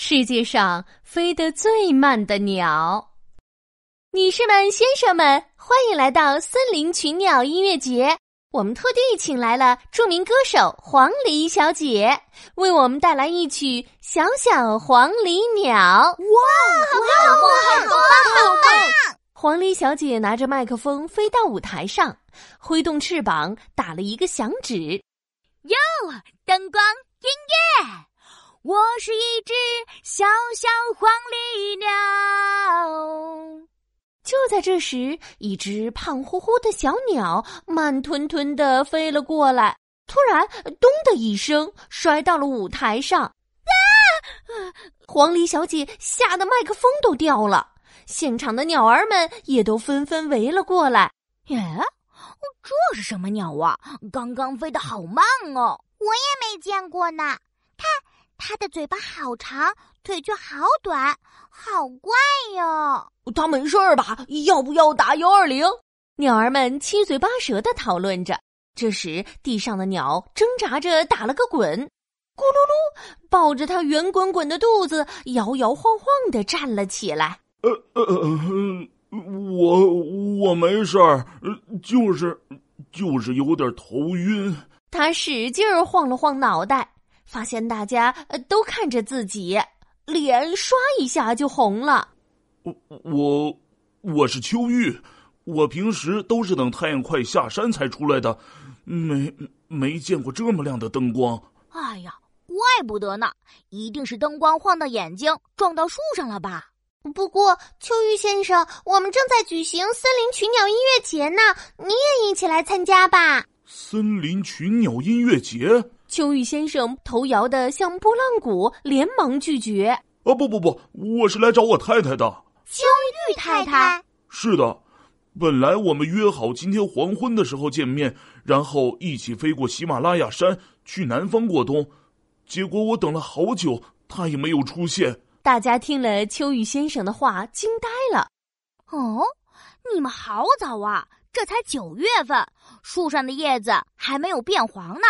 世界上飞得最慢的鸟。女士们、先生们，欢迎来到森林群鸟音乐节！我们特地请来了著名歌手黄鹂小姐，为我们带来一曲《小小黄鹂鸟》。哇，好棒，好棒，好棒！黄鹂小姐拿着麦克风飞到舞台上，挥动翅膀打了一个响指。哟，灯光，音乐。我是一只小小黄鹂鸟。就在这时，一只胖乎乎的小鸟慢吞吞的飞了过来，突然“咚”的一声摔到了舞台上。啊！黄鹂小姐吓得麦克风都掉了，现场的鸟儿们也都纷纷围了过来。耶，这是什么鸟啊？刚刚飞得好慢哦！我也没见过呢。看。它的嘴巴好长，腿却好短，好怪哟！它没事儿吧？要不要打幺二零？鸟儿们七嘴八舌的讨论着。这时，地上的鸟挣扎着打了个滚，咕噜噜，抱着它圆滚滚的肚子，摇摇晃晃的站了起来。呃呃呃，我我没事儿，就是就是有点头晕。他使劲儿晃了晃脑袋。发现大家都看着自己，脸刷一下就红了。我我我是秋玉，我平时都是等太阳快下山才出来的，没没见过这么亮的灯光。哎呀，怪不得呢，一定是灯光晃到眼睛，撞到树上了吧？不过秋玉先生，我们正在举行森林群鸟音乐节呢，你也一起来参加吧。森林群鸟音乐节。秋玉先生头摇得像拨浪鼓，连忙拒绝。啊，不不不，我是来找我太太的。秋玉太太。是的，本来我们约好今天黄昏的时候见面，然后一起飞过喜马拉雅山去南方过冬。结果我等了好久，他也没有出现。大家听了秋雨先生的话，惊呆了。哦，你们好早啊！这才九月份，树上的叶子还没有变黄呢，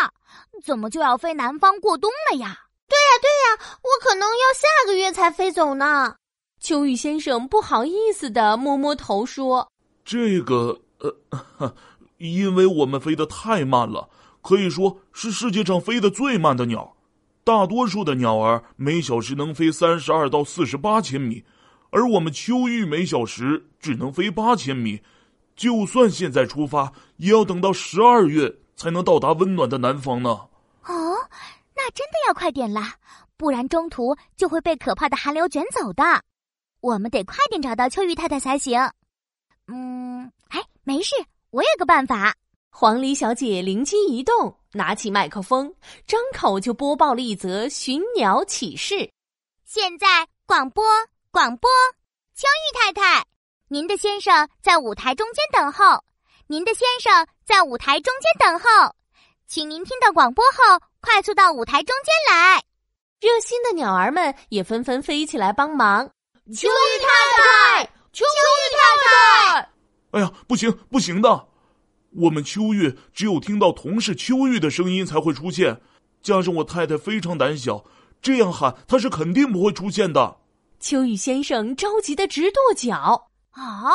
怎么就要飞南方过冬了呀？对呀，对呀，我可能要下个月才飞走呢。秋雨先生不好意思的摸摸头说：“这个，呃，因为我们飞得太慢了，可以说是世界上飞得最慢的鸟。大多数的鸟儿每小时能飞三十二到四十八千米，而我们秋玉每小时只能飞八千米。”就算现在出发，也要等到十二月才能到达温暖的南方呢。哦，那真的要快点啦，不然中途就会被可怕的寒流卷走的。我们得快点找到秋玉太太才行。嗯，哎，没事，我有个办法。黄鹂小姐灵机一动，拿起麦克风，张口就播报了一则寻鸟启事。现在广播，广播，秋玉太太。您的先生在舞台中间等候，您的先生在舞台中间等候，请您听到广播后快速到舞台中间来。热心的鸟儿们也纷纷飞起来帮忙。秋玉太太，秋玉太太！哎呀，不行不行的，我们秋玉只有听到同事秋玉的声音才会出现，加上我太太非常胆小，这样喊她是肯定不会出现的。秋雨先生着急的直跺脚。啊，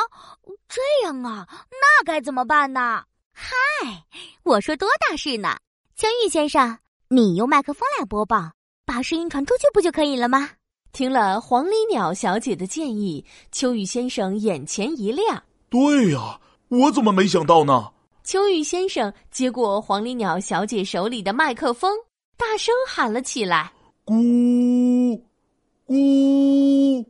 这样啊，那该怎么办呢？嗨，我说多大事呢！秋玉先生，你用麦克风来播报，把声音传出去不就可以了吗？听了黄鹂鸟小姐的建议，秋雨先生眼前一亮。对呀，我怎么没想到呢？秋雨先生接过黄鹂鸟小姐手里的麦克风，大声喊了起来：“咕咕，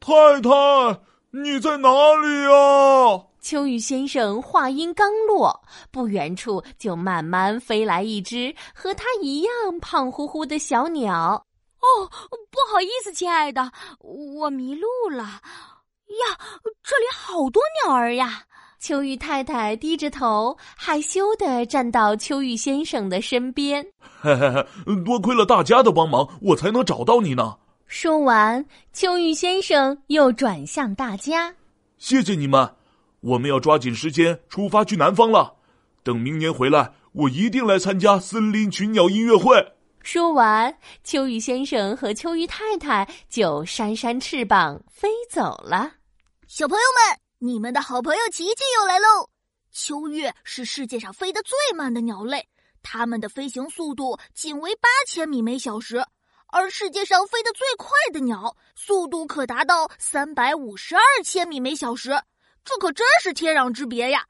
太太。”你在哪里呀？秋雨先生话音刚落，不远处就慢慢飞来一只和他一样胖乎乎的小鸟。哦，不好意思，亲爱的，我迷路了。呀，这里好多鸟儿呀！秋雨太太低着头，害羞的站到秋雨先生的身边。嘿嘿嘿，多亏了大家的帮忙，我才能找到你呢。说完，秋玉先生又转向大家：“谢谢你们，我们要抓紧时间出发去南方了。等明年回来，我一定来参加森林群鸟音乐会。”说完，秋雨先生和秋雨太太就扇扇翅膀飞走了。小朋友们，你们的好朋友琪琪又来喽！秋月是世界上飞得最慢的鸟类，它们的飞行速度仅为八千米每小时，而世界上飞得最快的鸟速度可达到三百五十二千米每小时，这可真是天壤之别呀！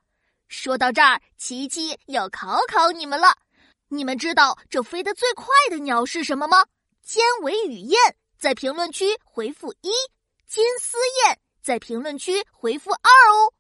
说到这儿，琪琪要考考你们了。你们知道这飞得最快的鸟是什么吗？尖尾雨燕，在评论区回复一；金丝燕，在评论区回复二哦。